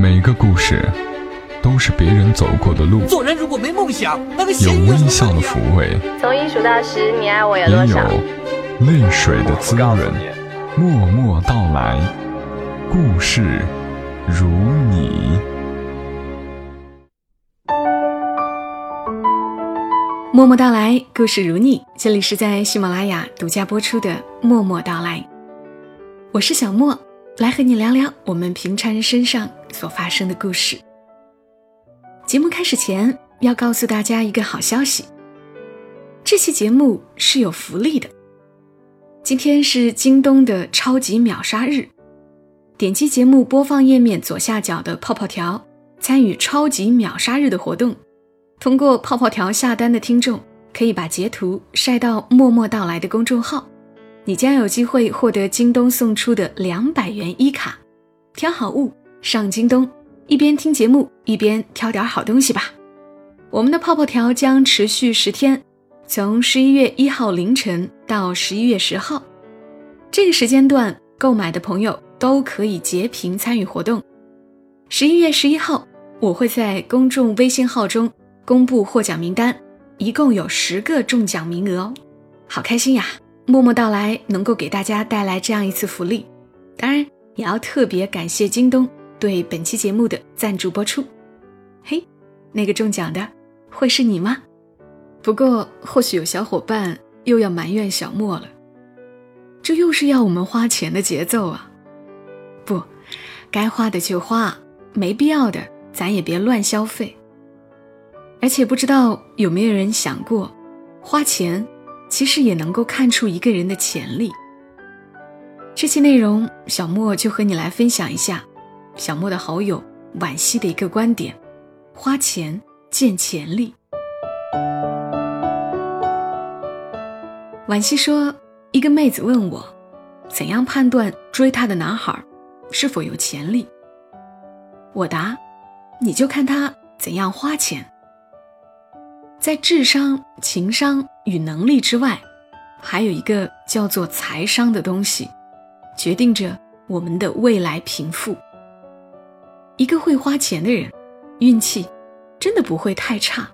每个故事都是别人走过的路，做人如果没梦想，那个有微笑的抚慰，从一数到十，你爱我有也有？泪水的滋润。默默到来，故事如你。默默到来，故事如你。这里是在喜马拉雅独家播出的《默默到来》，我是小莫，来和你聊聊我们平常人身上所发生的故事。节目开始前，要告诉大家一个好消息，这期节目是有福利的。今天是京东的超级秒杀日，点击节目播放页面左下角的泡泡条，参与超级秒杀日的活动。通过泡泡条下单的听众，可以把截图晒到“默默到来”的公众号，你将有机会获得京东送出的两百元一卡。挑好物上京东，一边听节目一边挑点好东西吧。我们的泡泡条将持续十天，从十一月一号凌晨到十一月十号，这个时间段购买的朋友都可以截屏参与活动。十一月十一号，我会在公众微信号中。公布获奖名单，一共有十个中奖名额哦，好开心呀！默默到来能够给大家带来这样一次福利，当然也要特别感谢京东对本期节目的赞助播出。嘿，那个中奖的会是你吗？不过或许有小伙伴又要埋怨小莫了，这又是要我们花钱的节奏啊！不，该花的就花，没必要的咱也别乱消费。而且不知道有没有人想过，花钱其实也能够看出一个人的潜力。这期内容，小莫就和你来分享一下小莫的好友惋惜的一个观点：花钱见潜力。惋惜说，一个妹子问我，怎样判断追她的男孩是否有潜力？我答：你就看他怎样花钱。在智商、情商与能力之外，还有一个叫做财商的东西，决定着我们的未来贫富。一个会花钱的人，运气真的不会太差。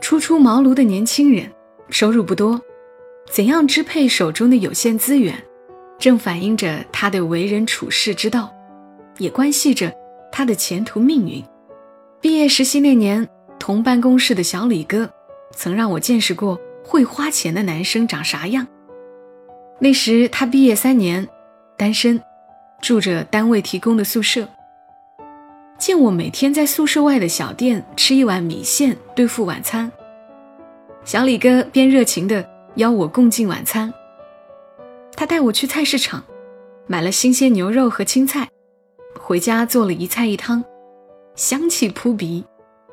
初出茅庐的年轻人，收入不多，怎样支配手中的有限资源，正反映着他的为人处事之道，也关系着他的前途命运。毕业实习那年。同办公室的小李哥，曾让我见识过会花钱的男生长啥样。那时他毕业三年，单身，住着单位提供的宿舍。见我每天在宿舍外的小店吃一碗米线对付晚餐，小李哥便热情地邀我共进晚餐。他带我去菜市场，买了新鲜牛肉和青菜，回家做了一菜一汤，香气扑鼻。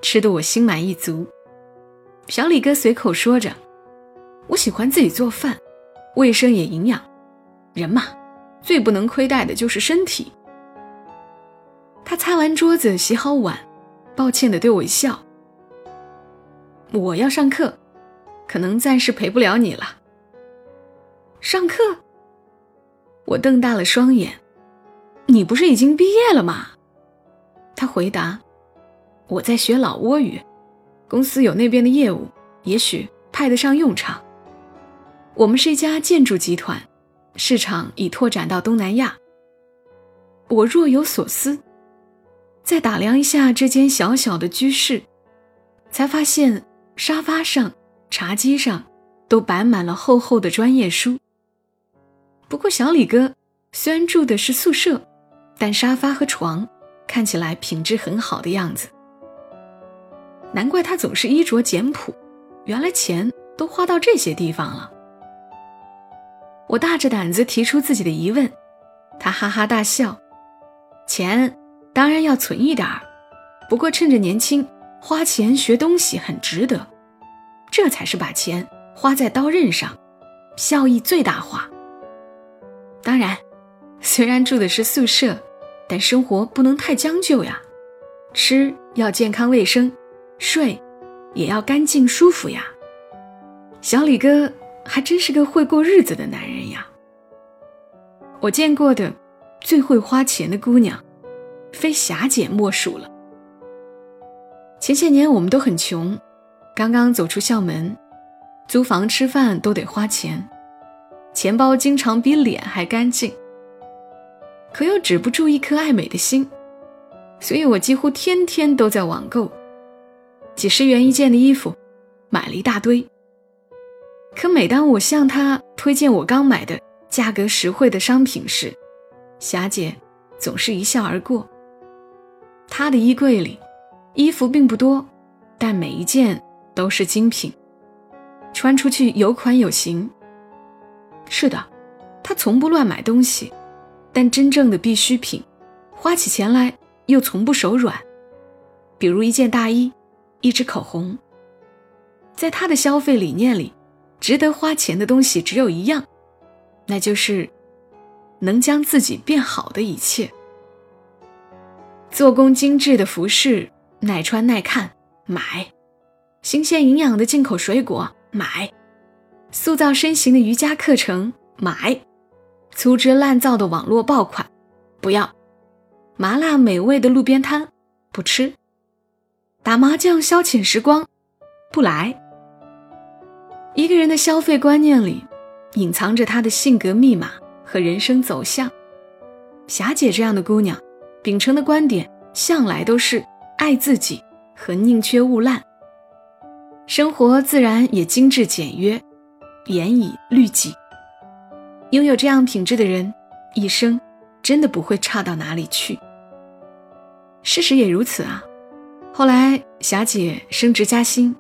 吃得我心满意足。小李哥随口说着：“我喜欢自己做饭，卫生也营养。人嘛，最不能亏待的就是身体。”他擦完桌子，洗好碗，抱歉地对我一笑：“我要上课，可能暂时陪不了你了。”上课？我瞪大了双眼：“你不是已经毕业了吗？”他回答。我在学老挝语，公司有那边的业务，也许派得上用场。我们是一家建筑集团，市场已拓展到东南亚。我若有所思，再打量一下这间小小的居室，才发现沙发上、茶几上都摆满了厚厚的专业书。不过小李哥虽然住的是宿舍，但沙发和床看起来品质很好的样子。难怪他总是衣着简朴，原来钱都花到这些地方了。我大着胆子提出自己的疑问，他哈哈大笑：“钱当然要存一点儿，不过趁着年轻，花钱学东西很值得，这才是把钱花在刀刃上，效益最大化。当然，虽然住的是宿舍，但生活不能太将就呀，吃要健康卫生。”睡，也要干净舒服呀。小李哥还真是个会过日子的男人呀。我见过的最会花钱的姑娘，非霞姐莫属了。前些年我们都很穷，刚刚走出校门，租房吃饭都得花钱，钱包经常比脸还干净，可又止不住一颗爱美的心，所以我几乎天天都在网购，几十元一件的衣服，买了一大堆。可每当我向他推荐我刚买的价格实惠的商品时，霞姐总是一笑而过。她的衣柜里。衣服并不多，但每一件都是精品，穿出去有款有型。是的，他从不乱买东西，但真正的必需品，花起钱来又从不手软。比如一件大衣，一支口红。在他的消费理念里，值得花钱的东西只有一样，那就是能将自己变好的一切。做工精致的服饰。耐穿耐看，买；新鲜营养的进口水果，买；塑造身形的瑜伽课程，买；粗制滥造的网络爆款，不要；麻辣美味的路边摊，不吃；打麻将消遣时光，不来。一个人的消费观念里，隐藏着他的性格密码和人生走向。霞姐这样的姑娘，秉承的观点向来都是。爱自己和宁缺毋滥，生活自然也精致简约，严以律己。拥有这样品质的人，一生真的不会差到哪里去。事实也如此啊。后来霞姐升职加薪，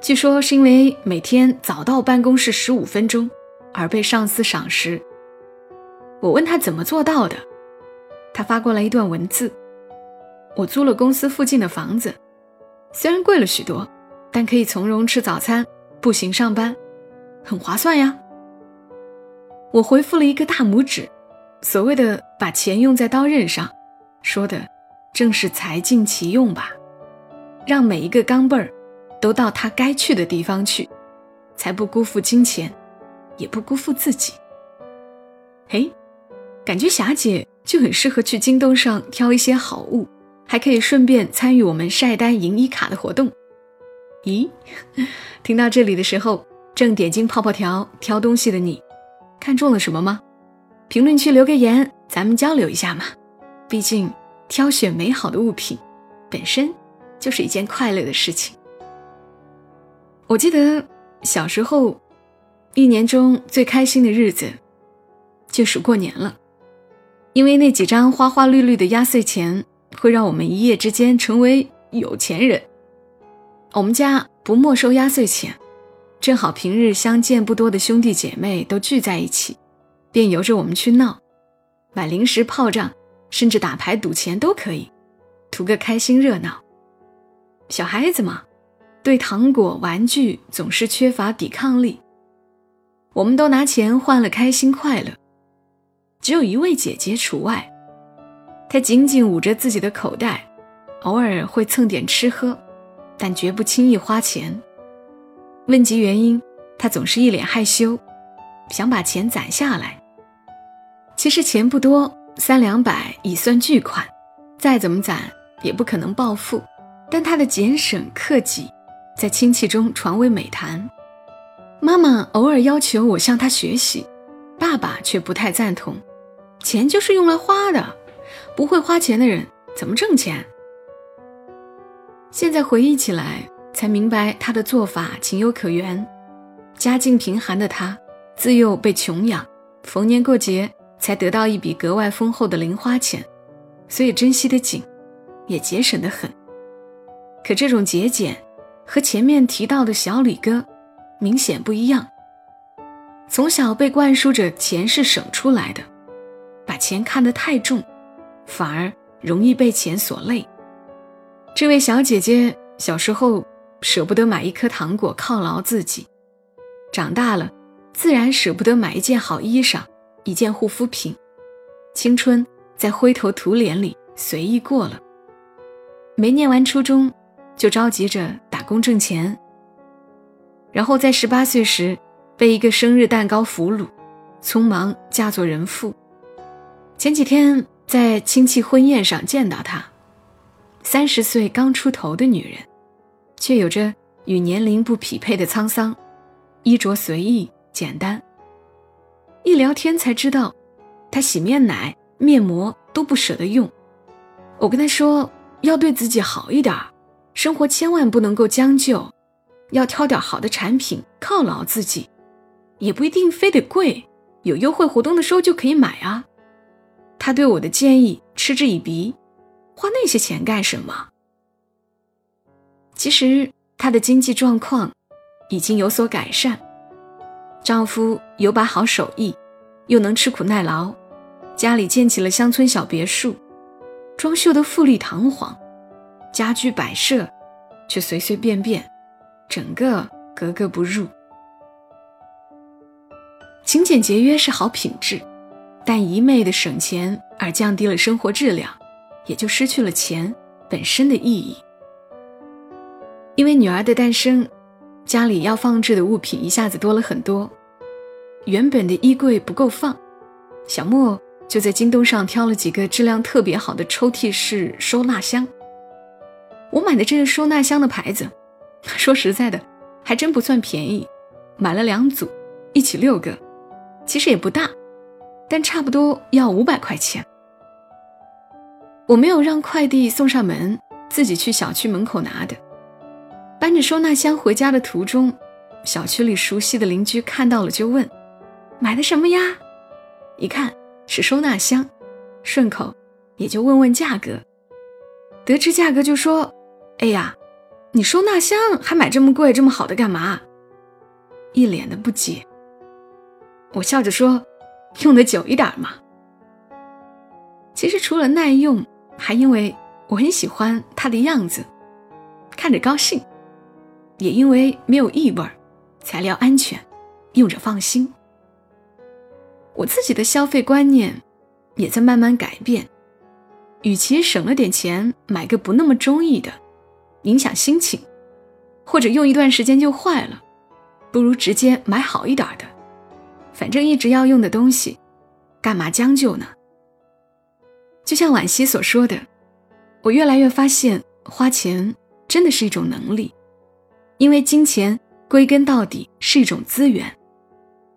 据说是因为每天早到办公室十五分钟而被上司赏识。我问他怎么做到的，他发过来一段文字。我租了公司附近的房子，虽然贵了许多，但可以从容吃早餐、步行上班，很划算呀。我回复了一个大拇指，所谓的把钱用在刀刃上，说的正是财尽其用吧，让每一个钢镚儿都到他该去的地方去，才不辜负金钱，也不辜负自己。嘿，感觉霞姐就很适合去京东上挑一些好物。还可以顺便参与我们晒单赢一卡的活动。咦，听到这里的时候，正点进泡泡条挑东西的你，看中了什么吗？评论区留个言，咱们交流一下嘛。毕竟挑选美好的物品，本身就是一件快乐的事情。我记得小时候，一年中最开心的日子，就是过年了，因为那几张花花绿绿的压岁钱。会让我们一夜之间成为有钱人。我们家不没收压岁钱，正好平日相见不多的兄弟姐妹都聚在一起，便由着我们去闹，买零食、炮仗，甚至打牌赌钱都可以，图个开心热闹。小孩子嘛，对糖果、玩具总是缺乏抵抗力，我们都拿钱换了开心快乐，只有一位姐姐除外。她紧紧捂着自己的口袋，偶尔会蹭点吃喝，但绝不轻易花钱。问及原因，她总是一脸害羞，想把钱攒下来。其实钱不多，三两百已算巨款，再怎么攒也不可能暴富。但她的俭省克己，在亲戚中传为美谈。妈妈偶尔要求我向他学习，爸爸却不太赞同。钱就是用来花的。不会花钱的人怎么挣钱？现在回忆起来，才明白他的做法情有可原。家境贫寒的他，自幼被穷养，逢年过节才得到一笔格外丰厚的零花钱，所以珍惜的紧，也节省的很。可这种节俭，和前面提到的小李哥明显不一样。从小被灌输着钱是省出来的，把钱看得太重。反而容易被钱所累。这位小姐姐小时候舍不得买一颗糖果犒劳自己，长大了自然舍不得买一件好衣裳、一件护肤品。青春在灰头土脸里随意过了。没念完初中，就着急着打工挣钱，然后在十八岁时被一个生日蛋糕俘虏，匆忙嫁作人妇。前几天。在亲戚婚宴上见到她，三十岁刚出头的女人，却有着与年龄不匹配的沧桑，衣着随意简单。一聊天才知道，她洗面奶、面膜都不舍得用。我跟她说要对自己好一点儿，生活千万不能够将就，要挑点好的产品犒劳自己，也不一定非得贵，有优惠活动的时候就可以买啊。他对我的建议嗤之以鼻，花那些钱干什么？其实她的经济状况已经有所改善，丈夫有把好手艺，又能吃苦耐劳，家里建起了乡村小别墅，装修的富丽堂皇，家居摆设却随随便便，整个格格不入。勤俭节约是好品质。但一昧的省钱而降低了生活质量，也就失去了钱本身的意义。因为女儿的诞生，家里要放置的物品一下子多了很多，原本的衣柜不够放，小莫就在京东上挑了几个质量特别好的抽屉式收纳箱。我买的这个收纳箱的牌子，说实在的，还真不算便宜，买了两组，一起六个，其实也不大。但差不多要五百块钱。我没有让快递送上门，自己去小区门口拿的。搬着收纳箱回家的途中，小区里熟悉的邻居看到了就问：“买的什么呀？”一看是收纳箱，顺口也就问问价格。得知价格就说：“哎呀，你收纳箱还买这么贵、这么好的干嘛？”一脸的不解。我笑着说。用的久一点嘛。其实除了耐用，还因为我很喜欢它的样子，看着高兴；也因为没有异味，材料安全，用着放心。我自己的消费观念也在慢慢改变，与其省了点钱买个不那么中意的，影响心情，或者用一段时间就坏了，不如直接买好一点的。反正一直要用的东西，干嘛将就呢？就像婉希所说的，我越来越发现，花钱真的是一种能力，因为金钱归根到底是一种资源，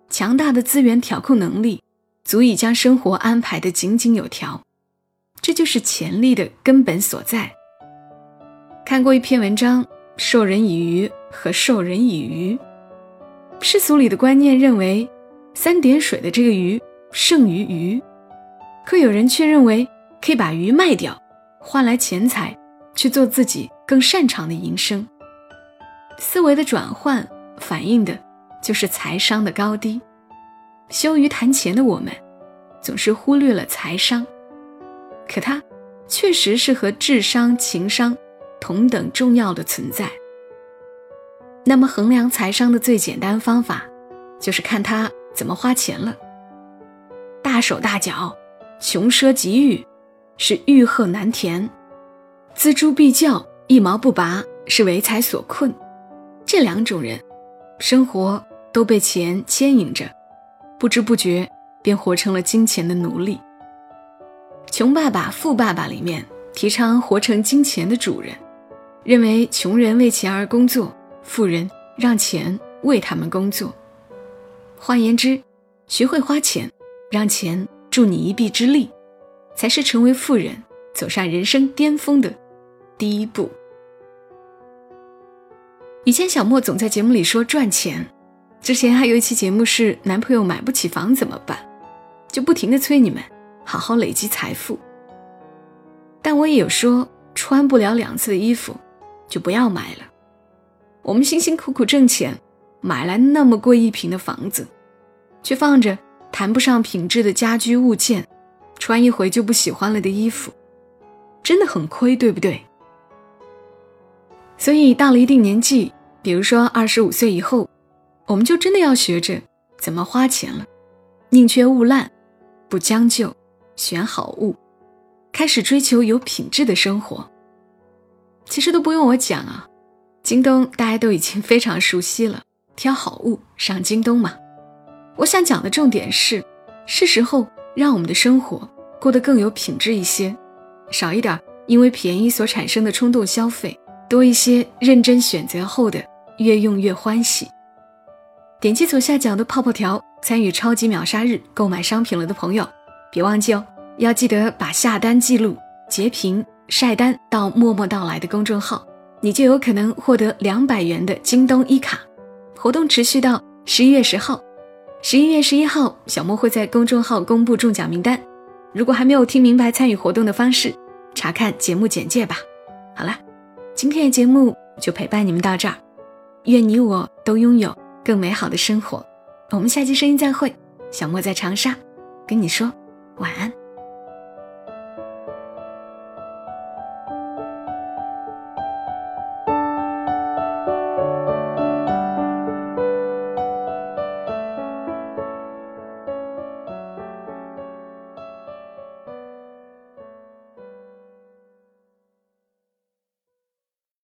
强大的资源调控能力，足以将生活安排的井井有条，这就是潜力的根本所在。看过一篇文章，《授人以鱼和授人以渔》，世俗里的观念认为。三点水的这个鱼胜于鱼，可有人却认为可以把鱼卖掉，换来钱财，去做自己更擅长的营生。思维的转换反映的就是财商的高低。羞于谈钱的我们，总是忽略了财商，可它确实是和智商、情商同等重要的存在。那么衡量财商的最简单方法，就是看他。怎么花钱了？大手大脚、穷奢极欲，是欲壑难填；锱铢必较、一毛不拔，是为财所困。这两种人，生活都被钱牵引着，不知不觉便活成了金钱的奴隶。《穷爸爸富爸爸》里面提倡活成金钱的主人，认为穷人为钱而工作，富人让钱为他们工作。换言之，学会花钱，让钱助你一臂之力，才是成为富人、走上人生巅峰的第一步。以前小莫总在节目里说赚钱，之前还有一期节目是男朋友买不起房怎么办，就不停的催你们好好累积财富。但我也有说穿不了两次的衣服，就不要买了。我们辛辛苦苦挣钱。买来那么贵一平的房子，却放着谈不上品质的家居物件，穿一回就不喜欢了的衣服，真的很亏，对不对？所以到了一定年纪，比如说二十五岁以后，我们就真的要学着怎么花钱了，宁缺毋滥，不将就，选好物，开始追求有品质的生活。其实都不用我讲啊，京东大家都已经非常熟悉了。挑好物上京东嘛，我想讲的重点是，是时候让我们的生活过得更有品质一些，少一点因为便宜所产生的冲动消费，多一些认真选择后的越用越欢喜。点击左下角的泡泡条参与超级秒杀日购买商品了的朋友，别忘记哦，要记得把下单记录截屏晒单到默默到来的公众号，你就有可能获得两百元的京东一卡。活动持续到十一月十号。十一月十一号，小莫会在公众号公布中奖名单。如果还没有听明白参与活动的方式，查看节目简介吧。好了，今天的节目就陪伴你们到这儿。愿你我都拥有更美好的生活。我们下期声音再会。小莫在长沙，跟你说晚安。